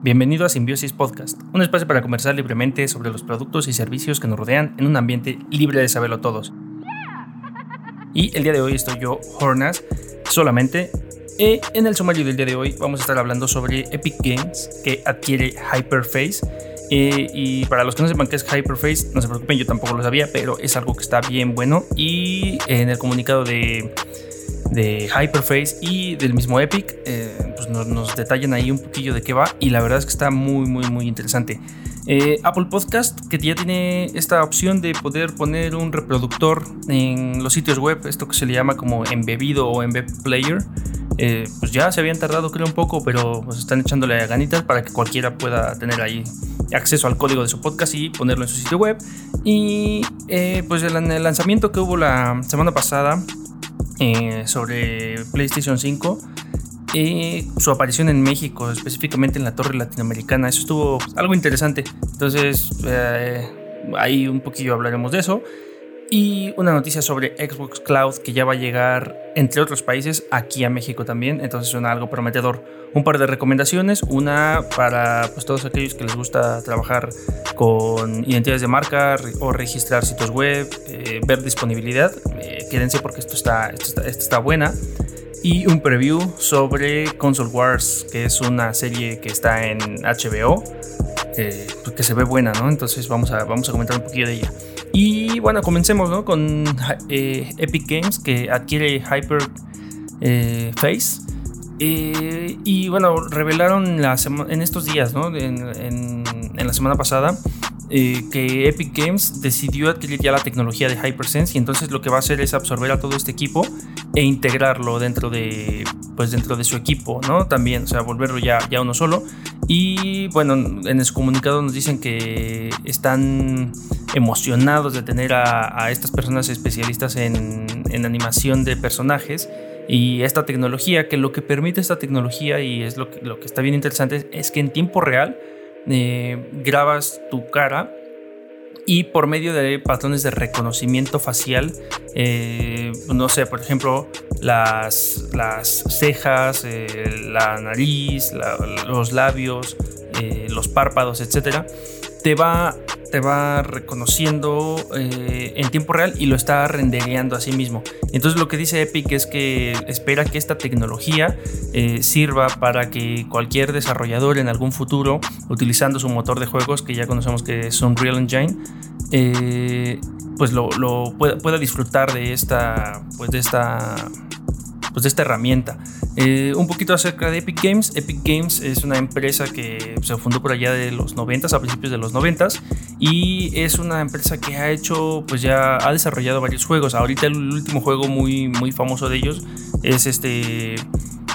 Bienvenido a Simbiosis Podcast, un espacio para conversar libremente sobre los productos y servicios que nos rodean en un ambiente libre de saberlo todos. Y el día de hoy estoy yo, Hornas, solamente. Y en el sumario del día de hoy vamos a estar hablando sobre Epic Games que adquiere Hyperface. y para los que no sepan qué es Hyperface, no se preocupen, yo tampoco lo sabía, pero es algo que está bien bueno. Y en el comunicado de de Hyperface y del mismo Epic, eh, pues nos, detallan ahí un poquillo de qué va y la verdad es que está muy, muy, muy interesante. Eh, Apple Podcast, que ya tiene esta opción de poder poner un reproductor en los sitios web, esto que se le llama como embebido o embed player, eh, pues ya se habían tardado creo un poco, pero pues están echándole ganitas para que cualquiera pueda tener ahí acceso al código de su podcast y ponerlo en su sitio web. Y pues el, el lanzamiento que hubo la semana pasada eh, sobre PlayStation 5 y su aparición en México, específicamente en la torre latinoamericana. Eso estuvo algo interesante. Entonces, eh, ahí un poquillo hablaremos de eso y una noticia sobre Xbox Cloud que ya va a llegar, entre otros países, aquí a México también. Entonces suena algo prometedor. Un par de recomendaciones. Una para pues, todos aquellos que les gusta trabajar con identidades de marca o registrar sitios web, eh, ver disponibilidad. Eh, quédense porque esto está, esto está, buena. Y un preview sobre Console Wars, que es una serie que está en HBO, eh, que se ve buena, ¿no? Entonces vamos a, vamos a comentar un poquillo de ella. Y bueno, comencemos ¿no? con eh, Epic Games que adquiere Hyper eh, Face. Eh, y bueno, revelaron la en estos días, ¿no? en, la semana pasada, que Epic Games decidió adquirir ya la tecnología de HyperSense y entonces lo que va a hacer es absorber a todo este equipo e integrarlo dentro de, pues dentro de su equipo, ¿no? También, o sea, volverlo ya, ya uno solo. Y bueno, en su comunicado nos dicen que están emocionados de tener a, estas personas especialistas en, animación de personajes y esta tecnología, que lo que permite esta tecnología y es lo que, lo que está bien interesante es que en tiempo real eh, grabas tu cara y por medio de patrones de reconocimiento facial, eh, no sé, por ejemplo, las, las cejas, eh, la nariz, los labios, los párpados, etcétera, te va te va reconociendo eh, en tiempo real y lo está rendereando a sí mismo. Entonces lo que dice Epic es que espera que esta tecnología eh, sirva para que cualquier desarrollador en algún futuro, utilizando su motor de juegos que ya conocemos que es Unreal Engine, eh, pues lo, pueda, pueda, disfrutar de esta, pues de esta pues, de esta herramienta. Eh, un poquito acerca de Epic Games. Epic Games es una empresa que se fundó por allá de los 90, a principios de los 90 y es una empresa que ha hecho, pues ya ha desarrollado varios juegos. Ahorita el último juego muy, muy famoso de ellos es este...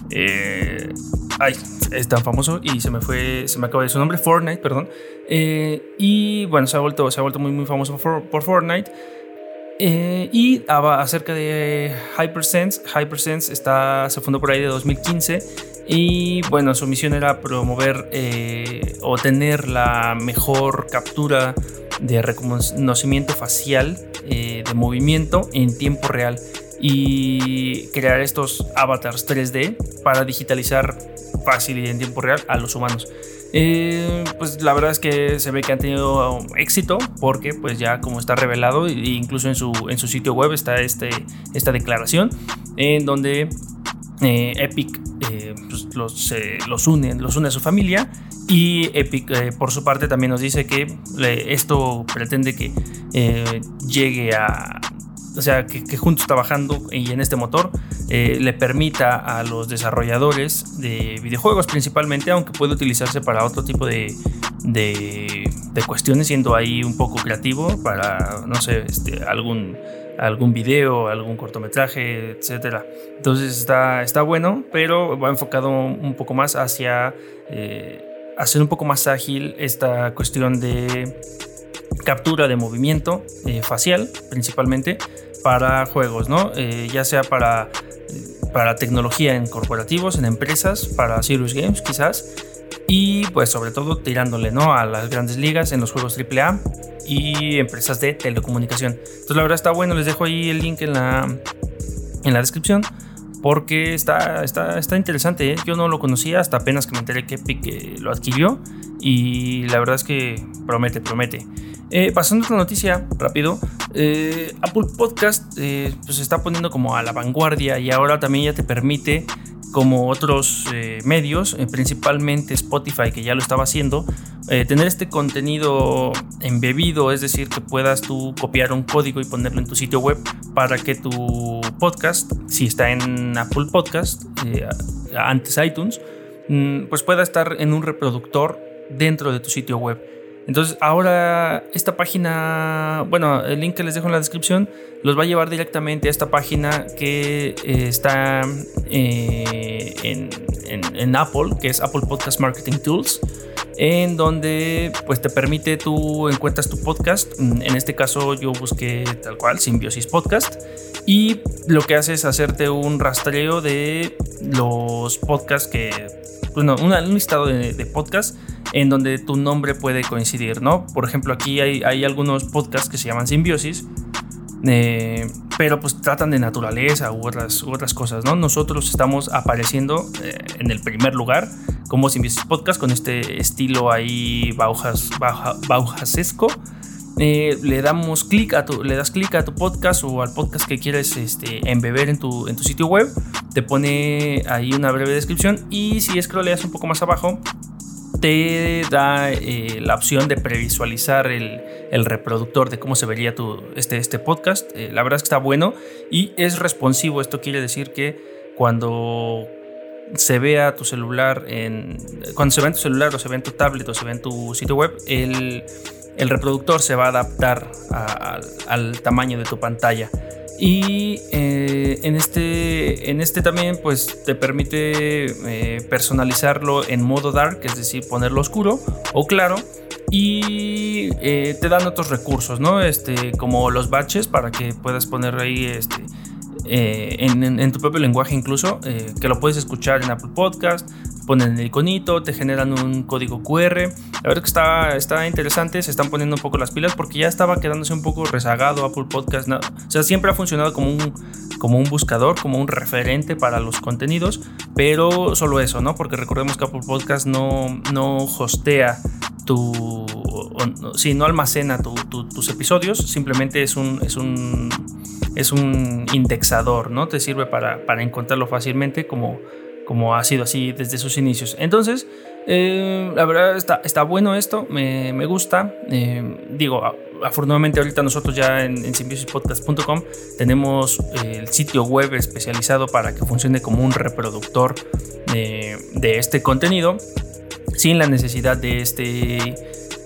Eh, ay, es tan famoso y se me fue, se me acaba de su nombre, Fortnite, perdón. Eh, y bueno, se ha vuelto, se ha vuelto muy, muy famoso por Fortnite. Eh, y acerca de Hypersense, Hypersense está, se fundó por ahí de 2015 y bueno, su misión era promover eh, o tener la mejor captura de reconocimiento facial eh, de movimiento en tiempo real y crear estos avatars 3D para digitalizar fácil y en tiempo real a los humanos. Eh, pues la verdad es que se ve que han tenido éxito porque pues ya como está revelado incluso en su, en su sitio web está este, esta declaración en donde eh, Epic eh, pues, los, los, une, los une a su familia y Epic por su parte también nos dice que esto pretende que llegue a o sea, que, juntos trabajando y en este motor eh, le permita a los desarrolladores de videojuegos principalmente, aunque puede utilizarse para otro tipo de, de, cuestiones, siendo ahí un poco creativo para, no sé, este, algún, algún video, algún cortometraje, etcétera. Entonces está, está bueno, pero va enfocado un poco más hacia eh, hacer un poco más ágil esta cuestión de captura de movimiento eh, facial principalmente para juegos, ¿no? Eh, ya sea para, para tecnología en corporativos, en empresas, para Serious Games quizás, y pues sobre todo tirándole, ¿no? A las grandes ligas en los juegos AAA y empresas de telecomunicación. Entonces la verdad está bueno, les dejo ahí el link en la, en la descripción porque está, está, está interesante. ¿eh? Yo no lo conocía hasta apenas que me enteré que Epic lo adquirió y la verdad es que promete, promete. Eh, pasando a otra noticia, rápido. Apple Podcast pues se está poniendo como a la vanguardia y ahora también ya te permite como otros eh, medios, eh, principalmente Spotify que ya lo estaba haciendo, eh, tener este contenido embebido, es decir, que puedas tú copiar un código y ponerlo en tu sitio web para que tu podcast, si está en Apple Podcast, antes iTunes, mm, pues pueda estar en un reproductor dentro de tu sitio web. Entonces ahora esta página, bueno, el link que les dejo en la descripción los va a llevar directamente a esta página que eh, está eh, en, Apple, que es Apple Podcast Marketing Tools, en donde pues te permite tú encuentras tu podcast. En este caso yo busqué tal cual, Symbiosis Podcast, y lo que hace es hacerte un rastreo de los podcasts que, bueno, un, listado de, de podcasts en donde tu nombre puede coincidir, ¿no? Por ejemplo, aquí hay, algunos podcasts que se llaman Simbiosis, eh, pero pues tratan de naturaleza u otras, otras cosas, ¿no? Nosotros estamos apareciendo eh, en el primer lugar como Simbiosis Podcast con este estilo ahí Baujas, Bauhasesco. Eh, le damos clic a tu, le das clic a tu podcast o al podcast que quieres este, embeber en tu, en tu sitio web, te pone ahí una breve descripción y si scrolleas un poco más abajo te da eh, la opción de previsualizar el, el, reproductor de cómo se vería tu, este, este podcast. Eh, la verdad es que está bueno y es responsivo. Esto quiere decir que cuando se vea tu celular en cuando se ve en tu celular o se ve en tu tablet o se ve en tu sitio web el, el reproductor se va a adaptar al tamaño de tu pantalla y eh, en, este, en este también pues te permite eh, personalizarlo en modo dark, es decir, ponerlo oscuro o claro. Y eh, te dan otros recursos, ¿no? Este, como los batches para que puedas poner ahí este, en, tu propio lenguaje incluso, que lo puedes escuchar en Apple Podcast, ponen el iconito, te generan un código QR. La verdad que está, está interesante, se están poniendo un poco las pilas porque ya estaba quedándose un poco rezagado Apple Podcast. O sea, siempre ha funcionado como un, como un buscador, como un referente para los contenidos, pero solo eso, ¿no? Porque recordemos que Apple Podcast no, no hostea tu... si no almacena tus episodios, simplemente es un... Es un es un indexador, ¿no? Te sirve para, para encontrarlo fácilmente como, como ha sido así desde sus inicios. Entonces, eh, la verdad está, está bueno esto, me, me gusta. Eh, digo, afortunadamente ahorita nosotros ya en, en symbiosispodcast.com tenemos eh, el sitio web especializado para que funcione como un reproductor de este contenido sin la necesidad de este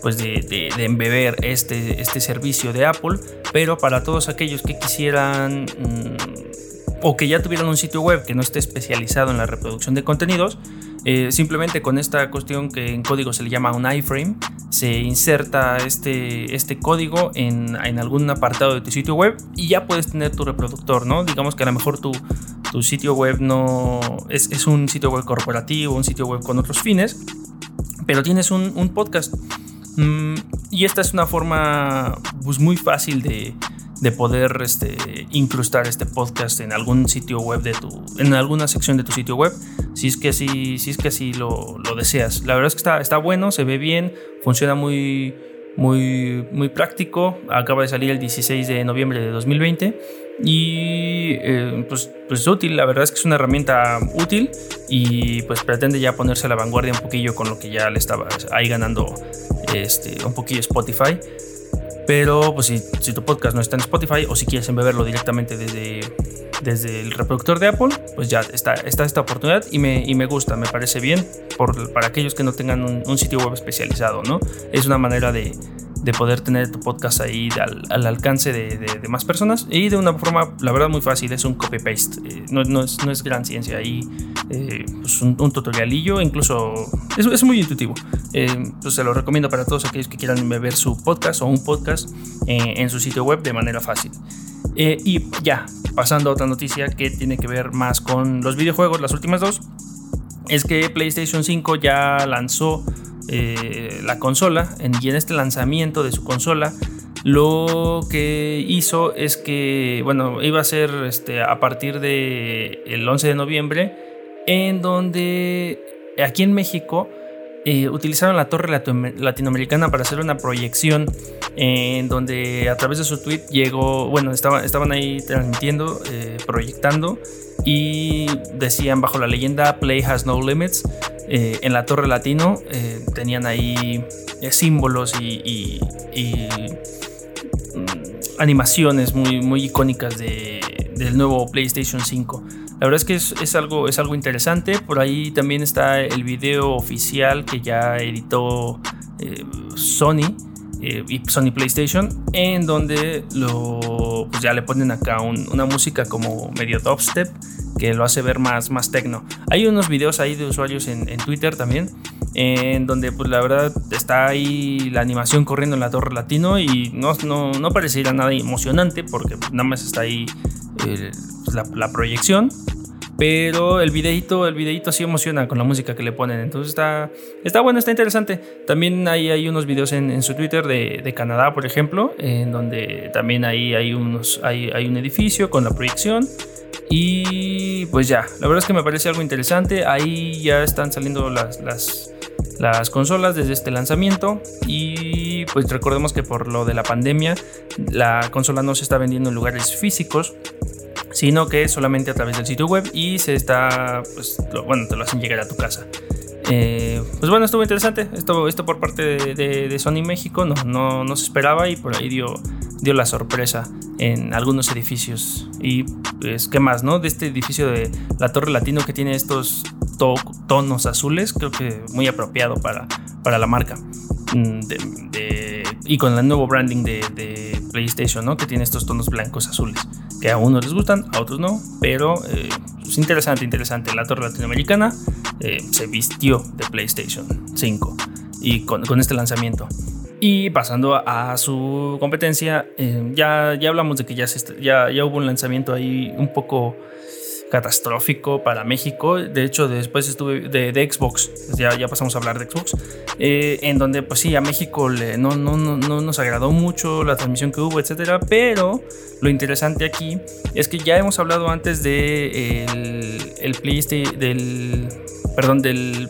pues de, de, embeber este, este servicio de Apple pero para todos aquellos que quisieran mm, o que ya tuvieran un sitio web que no esté especializado en la reproducción de contenidos, eh, simplemente con esta cuestión que en código se le llama un iframe, se inserta este, este código en, en, algún apartado de tu sitio web y ya puedes tener tu reproductor, ¿no? Digamos que a lo mejor tu, tu sitio web no es, es, un sitio web corporativo, un sitio web con otros fines, pero tienes un, un podcast. Mm, y esta es una forma pues, muy fácil de, de poder este, incrustar este podcast en algún sitio web de tu, en alguna sección de tu sitio web, si es que así, si es que lo, lo deseas. La verdad es que está, está bueno, se ve bien, funciona muy, muy, muy práctico. Acaba de salir el 16 de noviembre de 2020 y eh, pues, pues útil. La verdad es que es una herramienta útil y pues pretende ya ponerse a la vanguardia un poquillo con lo que ya le estaba ahí ganando este, un poquillo Spotify. Pero pues si, tu podcast no está en Spotify o si quieres embeberlo directamente desde, desde el reproductor de Apple, pues ya está, está esta oportunidad y me, y me gusta, me parece bien por, para aquellos que no tengan un, sitio web especializado, ¿no? Es una manera de, de poder tener tu podcast ahí al, al alcance de, más personas y de una forma, la verdad, muy fácil, es un copy-paste, eh, no, es, no, es, gran ciencia, ahí. Eh, pues un, un, tutorialillo, incluso es, es muy intuitivo, eh, pues se lo recomiendo para todos aquellos que quieran ver su podcast o un podcast en su sitio web de manera fácil. y ya, pasando a otra noticia que tiene que ver más con los videojuegos, las últimas dos, es que PlayStation 5 ya lanzó eh, la consola y en este lanzamiento de su consola lo que hizo es que, bueno, iba a ser este, a partir del el 11 de noviembre, en donde aquí en México eh, utilizaron la torre latinoamericana para hacer una proyección en donde a través de su tweet llegó, bueno, estaban ahí transmitiendo, eh, proyectando y decían bajo la leyenda Play has no limits. Eh, en la torre latino tenían ahí símbolos y, mm, animaciones muy, muy icónicas del nuevo PlayStation 5. La verdad es que es, algo, es algo interesante. Por ahí también está el video oficial que ya editó eh, Sony eh, y Sony PlayStation, en donde pues ya le ponen acá una música como medio dubstep que lo hace ver más, más tecno. Hay unos videos ahí de usuarios en, Twitter también, en donde pues la verdad está ahí la animación corriendo en la torre latino y no, no, no nada emocionante porque nada más está ahí eh, pues, la, proyección. Pero el videito, el videito sí emociona con la música que le ponen. Entonces está, está bueno, está interesante. También hay, hay unos videos en, su Twitter de, Canadá, por ejemplo, en donde también ahí hay, unos, hay, hay un edificio con la proyección. Y pues ya, la verdad es que me parece algo interesante. Ahí ya están saliendo las, las, las consolas desde este lanzamiento. Y pues recordemos que por lo de la pandemia, la consola no se está vendiendo en lugares físicos sino que solamente a través del sitio web y se está, pues, bueno, te lo hacen llegar a tu casa. Eh, pues bueno, estuvo interesante. Esto, esto por parte de, Sony México no, no, no, se esperaba y por ahí dio, dio la sorpresa en algunos edificios. Y pues, ¿qué más, no? De este edificio de la Torre Latino que tiene estos tonos azules, creo que muy apropiado para, para la marca. Mm, y con el nuevo branding de, PlayStation, ¿no? Que tiene estos tonos blancos azules que a unos les gustan, a otros no, pero eh, es interesante, interesante. La torre latinoamericana eh, se vistió de PlayStation 5 y con, este lanzamiento. Y pasando a, su competencia, eh, ya, ya hablamos de que ya, ya, ya hubo un lanzamiento ahí un poco catastrófico para México. De hecho, después estuve de, Xbox, ya, ya pasamos a hablar de Xbox, eh, en donde pues sí, a México le, no, no, no, no, nos agradó mucho la transmisión que hubo, etcétera. Pero lo interesante aquí es que ya hemos hablado antes de el, el del, perdón, del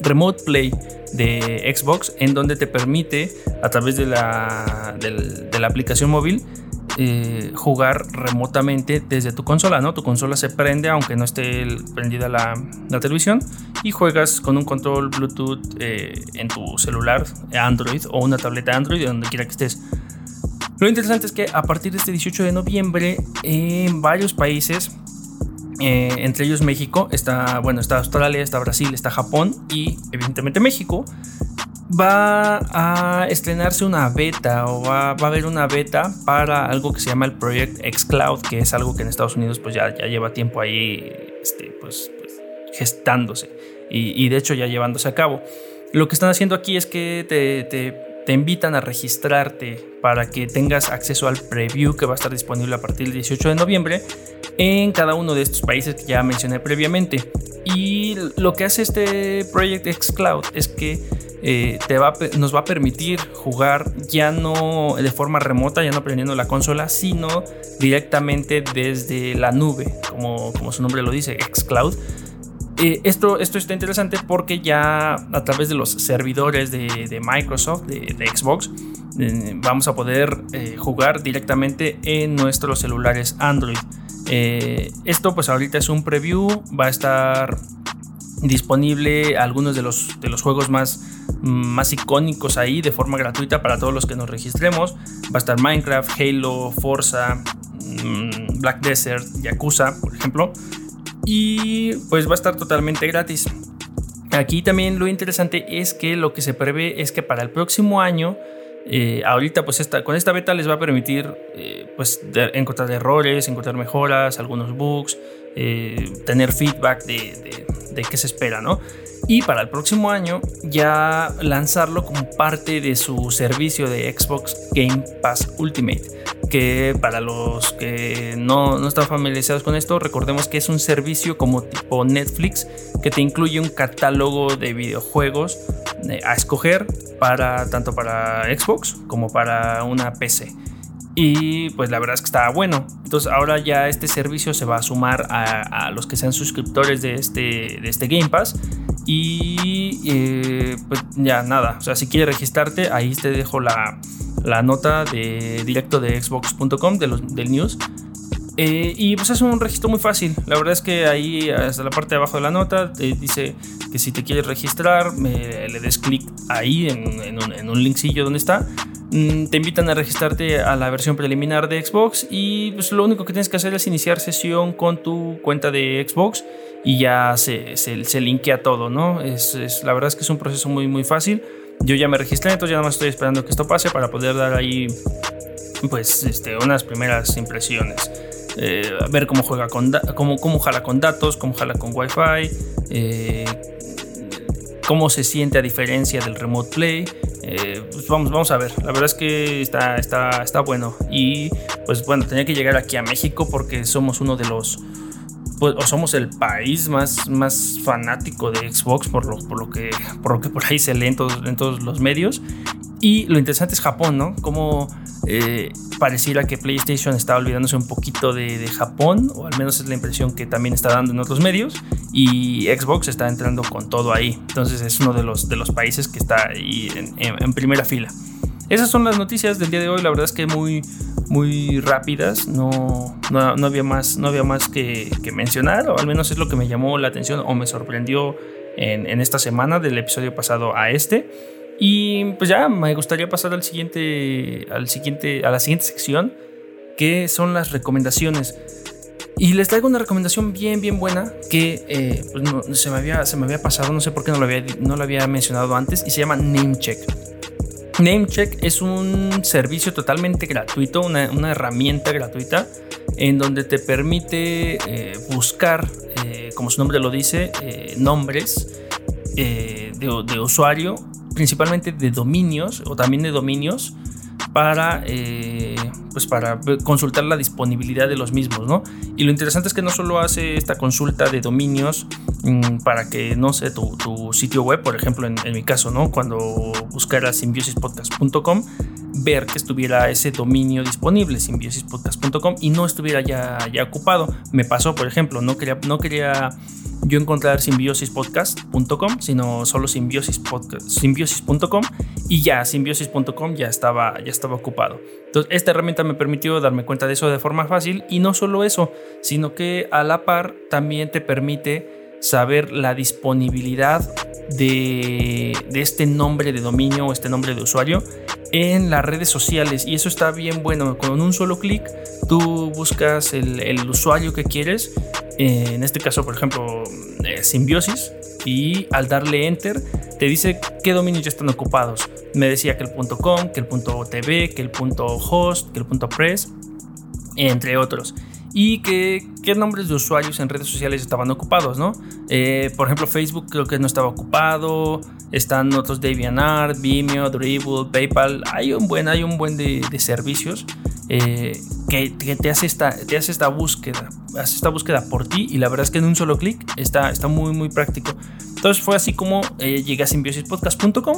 Remote Play de Xbox, en donde te permite a través de la, de la aplicación móvil eh, jugar remotamente desde tu consola, ¿no? Tu consola se prende aunque no esté prendida la, televisión y juegas con un control Bluetooth eh, en tu celular Android o una tableta Android, donde quiera que estés. Lo interesante es que a partir de este 18 de noviembre en varios países eh, entre ellos México, está, bueno, está Australia, está Brasil, está Japón y evidentemente México, va a estrenarse una beta o va, a haber una beta para algo que se llama el Project xCloud, que es algo que en Estados Unidos pues ya, ya lleva tiempo ahí este, pues, pues gestándose y, de hecho ya llevándose a cabo. Lo que están haciendo aquí es que te, te, invitan a registrarte para que tengas acceso al preview que va a estar disponible a partir del 18 de noviembre en cada uno de estos países que ya mencioné previamente. Y lo que hace este Project xCloud es que eh, te va, nos va a permitir jugar ya no de forma remota, ya no prendiendo la consola, sino directamente desde la nube, como, como su nombre lo dice, xCloud. Eh, esto, esto está interesante porque ya a través de los servidores de, Microsoft, de, Xbox, eh, vamos a poder jugar directamente en nuestros celulares Android. esto pues ahorita es un preview, va a estar disponible algunos de los, de los juegos más, más icónicos ahí de forma gratuita para todos los que nos registremos. Va a estar Minecraft, Halo, Forza, mm, Black Desert, Yakuza, por ejemplo. Y pues va a estar totalmente gratis. Aquí también lo interesante es que lo que se prevé es que para el próximo año eh, ahorita pues con esta beta les va a permitir eh, pues encontrar errores, encontrar mejoras, algunos bugs, eh, tener feedback de, de, qué se espera, ¿no? Y para el próximo año ya lanzarlo como parte de su servicio de Xbox Game Pass Ultimate, que para los que no, no están familiarizados con esto, recordemos que es un servicio como tipo Netflix que te incluye un catálogo de videojuegos a escoger para tanto para Xbox como para una PC. Y pues la verdad es que estaba bueno. Entonces ahora ya este servicio se va a sumar a, los que sean suscriptores de este, de este Game Pass. Y eh, pues ya nada. O sea, si quieres registrarte, ahí te dejo la, la nota de directo de xbox.com de los, del news. Eh, y pues es un registro muy fácil. La verdad es que ahí, hasta la parte de abajo de la nota, te dice que si te quieres registrar, me, le des clic ahí en, un, en, un, linkcillo donde está. Mm, te invitan a registrarte a la versión preliminar de Xbox y pues lo único que tienes que hacer es iniciar sesión con tu cuenta de Xbox y ya se, se, se linkea todo, ¿no? Es, es, la verdad es que es un proceso muy, muy fácil. Yo ya me registré, entonces ya nada más estoy esperando que esto pase para poder dar ahí pues este, unas primeras impresiones. Eh, ver cómo juega con cómo, cómo jala con datos, cómo jala con Wi-Fi, eh, cómo se siente a diferencia del Remote Play. Eh, pues vamos, vamos a ver. La verdad es que está, está, está bueno. Y pues bueno, tenía que llegar aquí a México porque somos uno de los. Pues, somos el país más, más fanático de Xbox por lo, por lo, que, por lo que por ahí se lee en todos, en todos los medios. Y lo interesante es Japón, ¿no? Como eh, pareciera que PlayStation está olvidándose un poquito de, Japón, o al menos es la impresión que también está dando en otros medios, y Xbox está entrando con todo ahí. Entonces es uno de los, de los países que está ahí en, primera fila. Esas son las noticias del día de hoy, la verdad es que muy, muy rápidas, no, no, había más, no había más que, mencionar, o al menos es lo que me llamó la atención o me sorprendió en, esta semana del episodio pasado a este. Y pues ya me gustaría pasar al siguiente, al siguiente, a la siguiente sección, que son las recomendaciones. Y les traigo una recomendación bien, bien buena que eh, pues se, me había, se me había pasado, no sé por qué no lo había, no lo había mencionado antes, y se llama Namecheck. Namecheck es un servicio totalmente gratuito, una, herramienta gratuita en donde te permite eh, buscar, eh, como su nombre lo dice, nombres de, de usuario principalmente de dominios o también de dominios para, eh, pues para consultar la disponibilidad de los mismos, ¿no? Y lo interesante es que no solo hace esta consulta de dominios mm, para que, no sé, tu, sitio web, por ejemplo, en, mi caso, ¿no? Cuando buscara simbiosispodcast.com, ver que estuviera ese dominio disponible, simbiosispodcast.com, y no estuviera ya, ya ocupado. Me pasó, por ejemplo, no quería, no quería yo encontrar simbiosispodcast.com, sino solo simbiosispodcast.com y ya simbiosis.com ya estaba, ya estaba ocupado. Entonces, esta herramienta me permitió darme cuenta de eso de forma fácil y no solo eso, sino que a la par también te permite saber la disponibilidad de, este nombre de dominio o este nombre de usuario en las redes sociales y eso está bien bueno. Con un solo clic tú buscas el, usuario que quieres en este caso, por ejemplo, eh, Simbiosis, y al darle enter te dice qué dominios ya están ocupados. Me decía que el .com, que el .tv, que el .host, que el .press, entre otros. Y que qué nombres de usuarios en redes sociales estaban ocupados, ¿no? Eh, por ejemplo, Facebook creo que no estaba ocupado. Están otros DeviantArt, Vimeo, Dribble, PayPal. Hay un buen, hay un buen de, de servicios eh, que, te, hace esta, te hace esta búsqueda, hace esta búsqueda por ti y la verdad es que en un solo clic está, está muy muy práctico. Entonces fue así como eh, llegué a simbiosispodcast.com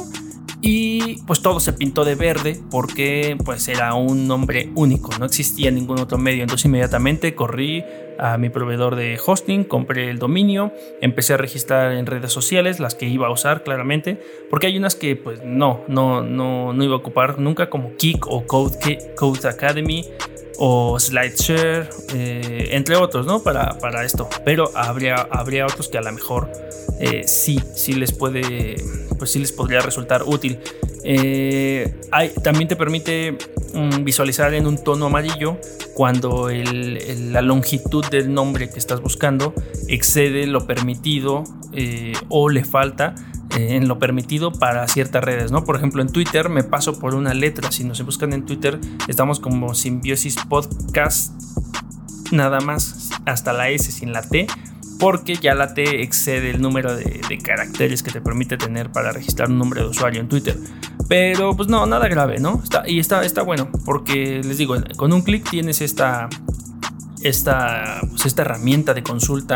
y pues todo se pintó de verde porque pues era un nombre único, no existía ningún otro medio. Entonces inmediatamente corrí a mi proveedor de hosting, compré el dominio, empecé a registrar en redes sociales, las que iba a usar claramente, porque hay unas que pues no, no, no, no iba a ocupar nunca como Kik o Code, Academy o SlideShare, eh, entre otros, ¿no? Para, para, esto. Pero habría, habría otros que a lo mejor eh, sí, sí les puede, pues sí les podría resultar útil. Eh, hay, también te permite mm, visualizar en un tono amarillo cuando la longitud del nombre que estás buscando excede lo permitido o le falta en lo permitido para ciertas redes, ¿no? Por ejemplo, en Twitter me paso por una letra. Si nos buscan en Twitter, estamos como Simbiosis Podcast, nada más hasta la S sin la T, porque ya la T excede el número de, caracteres que te permite tener para registrar un nombre de usuario en Twitter. Pero pues no, nada grave, ¿no? Está, y está, está bueno, porque les digo, con un clic tienes esta, esta, pues, esta herramienta de consulta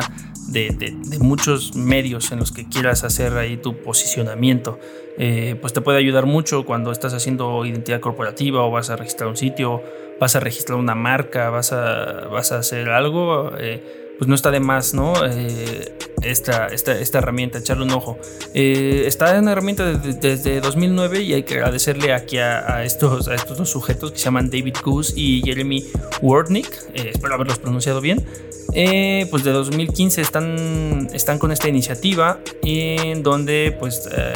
de, muchos medios en los que quieras hacer ahí tu posicionamiento. Eh, pues te puede ayudar mucho cuando estás haciendo identidad corporativa o vas a registrar un sitio, vas a registrar una marca, vas a, vas a hacer algo. Eh, pues no está de más, ¿no? Eh, esta, esta, herramienta, echarle un ojo. está en herramienta desde, 2009 y hay que agradecerle aquí a, estos, a estos dos sujetos que se llaman David Goose y Jeremy Wardnick, espero haberlos pronunciado bien, eh, pues de 2015 están, están con esta iniciativa en donde pues eh,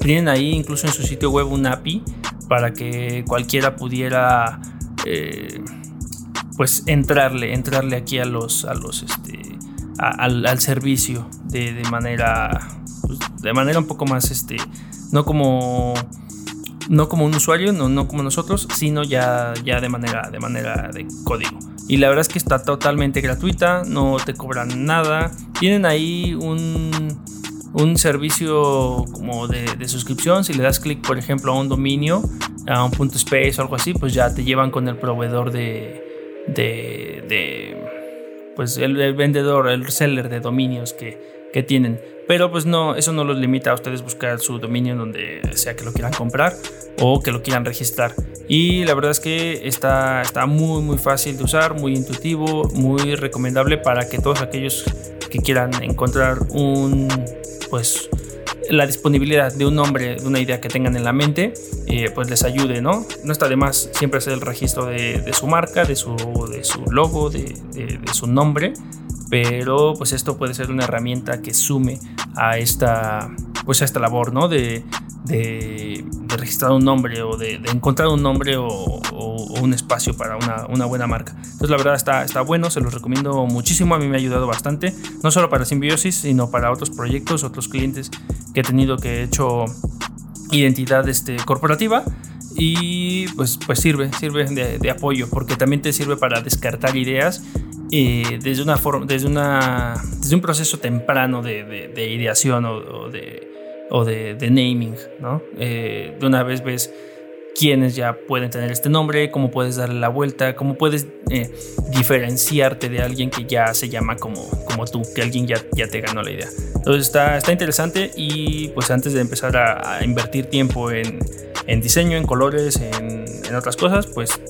tienen ahí incluso en su sitio web un API para que cualquiera pudiera eh, pues entrarle, entrarle aquí a los, a los este, al, servicio de, manera pues, de manera un poco más este no como no como un usuario, no, no como nosotros, sino ya, ya de manera de manera de código. Y la verdad es que está totalmente gratuita, no te cobran nada. Tienen ahí un, un servicio como de, suscripción. Si le das clic, por ejemplo, a un dominio, a un punto space o algo así, pues ya te llevan con el proveedor de. De, pues el, vendedor, el seller de dominios que, que tienen. Pero pues no, eso no los limita a ustedes buscar su dominio donde sea que lo quieran comprar o que lo quieran registrar. Y la verdad es que está, está muy muy fácil de usar, muy intuitivo, muy recomendable para que todos aquellos que quieran encontrar un pues la disponibilidad de un nombre, de una idea que tengan en la mente, eh, pues les ayude, ¿no? No está de más siempre hacer el registro de, su marca, de su, de su logo, de, de, su nombre, pero pues esto puede ser una herramienta que sume a esta, pues a esta labor, ¿no? De, de, registrar un nombre o de, encontrar un nombre o, un espacio para una, buena marca. Entonces la verdad está, está bueno, se los recomiendo muchísimo, a mí me ha ayudado bastante, no solo para Symbiosis, sino para otros proyectos, otros clientes que he tenido que he hecho identidad este, corporativa y pues, pues sirve, sirve de, apoyo porque también te sirve para descartar ideas eh, desde, una desde, una, desde un proceso temprano de, ideación o de o de, naming, ¿no? Eh, de una vez ves quiénes ya pueden tener este nombre, cómo puedes darle la vuelta, cómo puedes eh, diferenciarte de alguien que ya se llama como, como tú, que alguien ya, ya te ganó la idea. Entonces está, está interesante y pues antes de empezar a, invertir tiempo en, en, diseño, en colores, en, en otras cosas, pues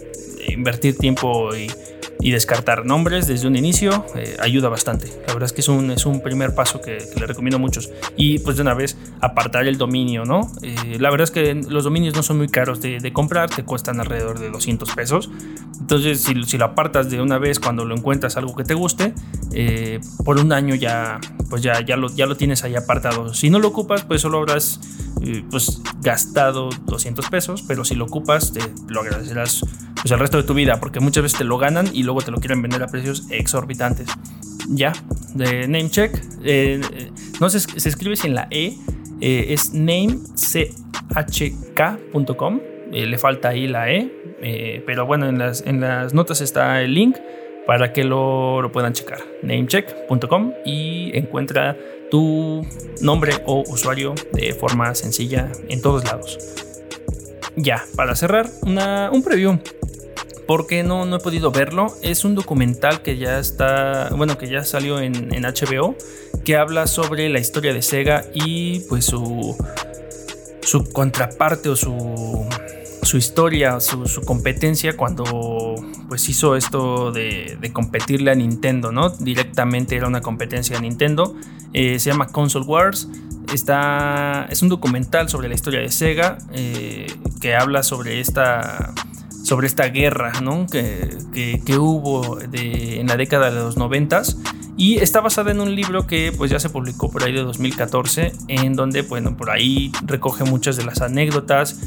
invertir tiempo y y descartar nombres desde un inicio eh, ayuda bastante. La verdad es que es un, es un primer paso que, le recomiendo a muchos. Y pues de una vez apartar el dominio, ¿no? Eh, la verdad es que los dominios no son muy caros de, comprar, te cuestan alrededor de 200 pesos. Entonces si, si, lo apartas de una vez cuando lo encuentras algo que te guste, eh, por un año ya, pues ya, ya, lo, ya lo tienes ahí apartado. Si no lo ocupas, pues solo habrás pues gastado 200 pesos, pero si lo ocupas, te lo agradecerás pues el resto de tu vida, porque muchas veces te lo ganan y luego te lo quieren vender a precios exorbitantes. Ya, de Namecheck, eh, no se, se, escribe sin la E, eh, es namechk.com, eh, le falta ahí la E, pero bueno, en las, en las notas está el link para que lo, lo puedan checar. Namecheck.com y encuentra tu nombre o usuario de forma sencilla en todos lados. Ya, para cerrar, una, un preview porque no, no he podido verlo. Es un documental que ya está, bueno, que ya salió en, HBO, que habla sobre la historia de Sega y pues su, su contraparte o su, su historia, su, su, competencia cuando pues hizo esto de, de, competirle a Nintendo, ¿no? Directamente era una competencia a Nintendo. Eh, se llama Console Wars. Está, es un documental sobre la historia de Sega eh, que habla sobre esta sobre esta guerra ¿no? que, que, hubo de, en la década de los noventas y está basada en un libro que pues ya se publicó por ahí de 2014 en donde bueno por ahí recoge muchas de las anécdotas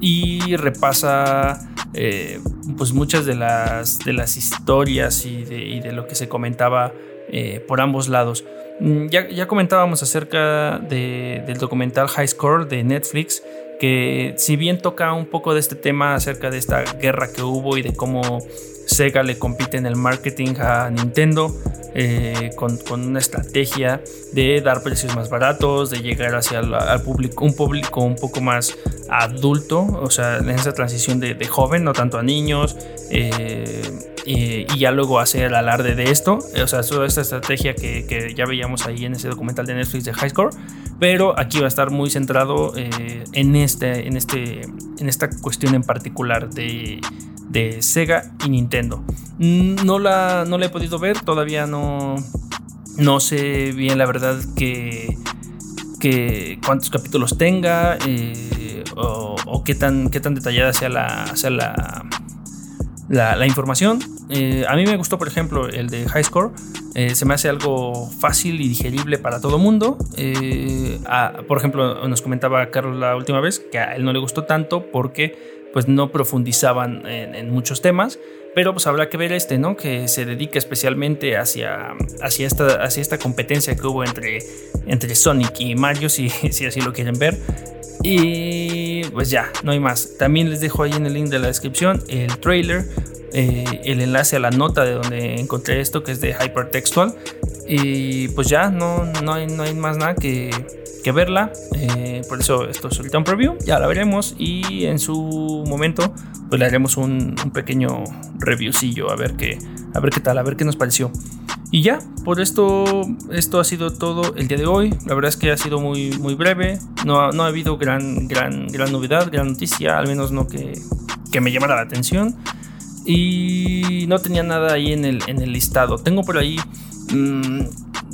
y repasa eh, pues muchas de las, de las historias y de, lo que se comentaba eh, por ambos lados. Mm, ya, ya comentábamos acerca del documental High Score de Netflix que si bien toca un poco de este tema acerca de esta guerra que hubo y de cómo Sega le compite en el marketing a Nintendo eh, con, una estrategia de dar precios más baratos, de llegar hacia al público, un público un poco más adulto, o sea, en esa transición de, joven, no tanto a niños. Eh, y ya luego hacer alarde de esto. O sea, toda esta estrategia que, que, ya veíamos ahí en ese documental de Netflix de High Score. Pero aquí va a estar muy centrado en, este, en, este, en esta cuestión en particular de, de Sega y Nintendo. No la, no la he podido ver, todavía no, no sé bien la verdad que, que cuántos capítulos tenga eh, o, qué, tan, qué tan detallada sea la, sea la, la, información. Eh, a mí me gustó, por ejemplo, el de High Score. Eh, se me hace algo fácil y digerible para todo mundo. por ejemplo, nos comentaba Carlos la última vez que a él no le gustó tanto porque pues no profundizaban en, muchos temas, pero pues habrá que ver este, ¿no? Que se dedica especialmente hacia, hacia, esta, hacia esta competencia que hubo entre, entre Sonic y Mario, si, si así lo quieren ver. Y pues ya, no hay más. También les dejo ahí en el link de la descripción el trailer, eh, el enlace a la nota de donde encontré esto, que es de Hypertextual. Y pues ya, no, no, hay, no hay más nada que, que verla. Eh, por eso esto es ahorita un preview. Ya la veremos y en su momento pues le haremos un, pequeño reviewcillo a ver qué, a ver qué tal, a ver qué nos pareció. Y ya, por esto, esto ha sido todo el día de hoy. La verdad es que ha sido muy, muy breve. No ha, no ha habido gran, gran, gran novedad, gran noticia, al menos no que, que me llamara la atención. Y no tenía nada ahí en el, en el listado. Tengo por ahí mmm,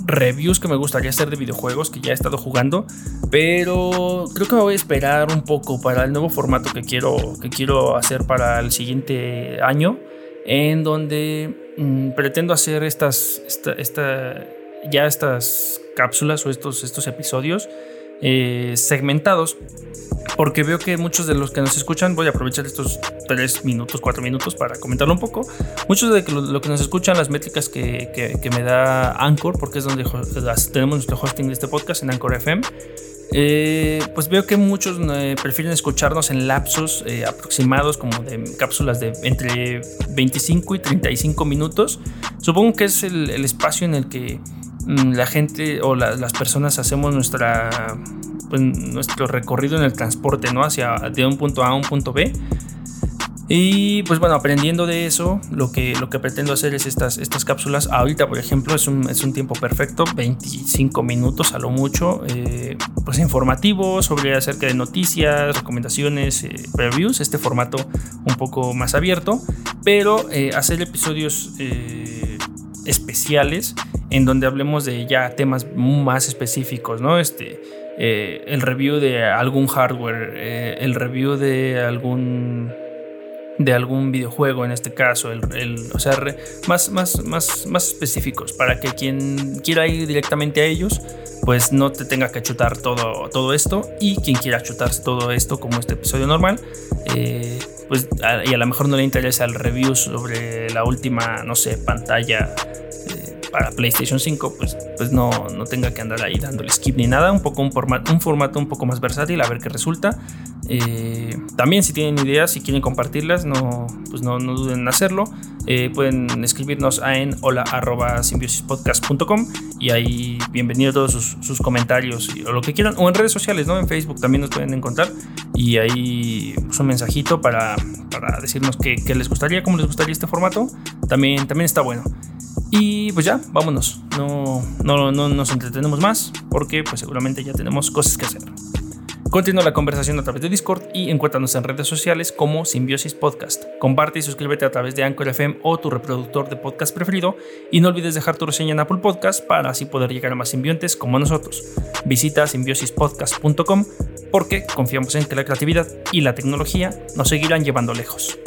reviews que me gustaría hacer de videojuegos que ya he estado jugando, pero creo que me voy a esperar un poco para el nuevo formato que quiero, que quiero hacer para el siguiente año, en donde mm, pretendo hacer estas, esta, ya estas cápsulas o estos, estos episodios eh, segmentados porque veo que muchos de los que nos escuchan, voy a aprovechar estos 3 minutos, 4 minutos para comentarlo un poco. Muchos de los que nos escuchan, las métricas que, que, me da Anchor, porque es donde tenemos nuestro hosting de este podcast en Anchor FM. Eh, pues veo que muchos eh, prefieren escucharnos en lapsos eh, aproximados como de cápsulas de entre 25 y 35 minutos. Supongo que es el, espacio en el que la gente o las personas hacemos nuestra pues, nuestro recorrido en el transporte, ¿no? Hacia de un punto A a un punto B. Y pues bueno, aprendiendo de eso, lo que, lo que pretendo hacer es estas, estas cápsulas. Ahorita, por ejemplo, es un, es un tiempo perfecto, 25 minutos a lo mucho, eh, pues informativo sobre acerca de noticias, recomendaciones, eh, previews, este formato un poco más abierto, pero eh, hacer episodios especiales en donde hablemos de ya temas más específicos, ¿no? Este eh, el review de algún hardware, eh, el review de algún de algún videojuego en este caso, el, o sea, más, más, más, más específicos para que quien quiera ir directamente a ellos, pues no te tenga que chutar todo, todo esto y quien quiera chutarse todo esto como este episodio normal, eh, pues y a lo mejor no le interesa el review sobre la última, no sé, pantalla para PlayStation 5, pues, pues no, no tenga que andar ahí dándole skip ni nada. Un, poco un, formato, un formato un poco más versátil, a ver qué resulta. Eh, también si tienen ideas, si quieren compartirlas, no, pues no, no duden en hacerlo. Eh, pueden escribirnos a en hola simbiosispodcast.com y ahí bienvenidos todos sus, sus, comentarios o lo que quieran. O en redes sociales, ¿no? En Facebook también nos pueden encontrar. Y ahí pues, un mensajito para, para decirnos qué, les gustaría, cómo les gustaría este formato. También, también está bueno. Y pues ya, vámonos. No, no, no nos entretenemos más porque pues seguramente ya tenemos cosas que hacer. Continúa la conversación a través de Discord y encuéntranos en redes sociales como Simbiosis Podcast. Comparte y suscríbete a través de Anchor FM o tu reproductor de podcast preferido y no olvides dejar tu reseña en Apple Podcast para así poder llegar a más simbiontes como nosotros. Visita simbiosispodcast.com porque confiamos en que la creatividad y la tecnología nos seguirán llevando lejos.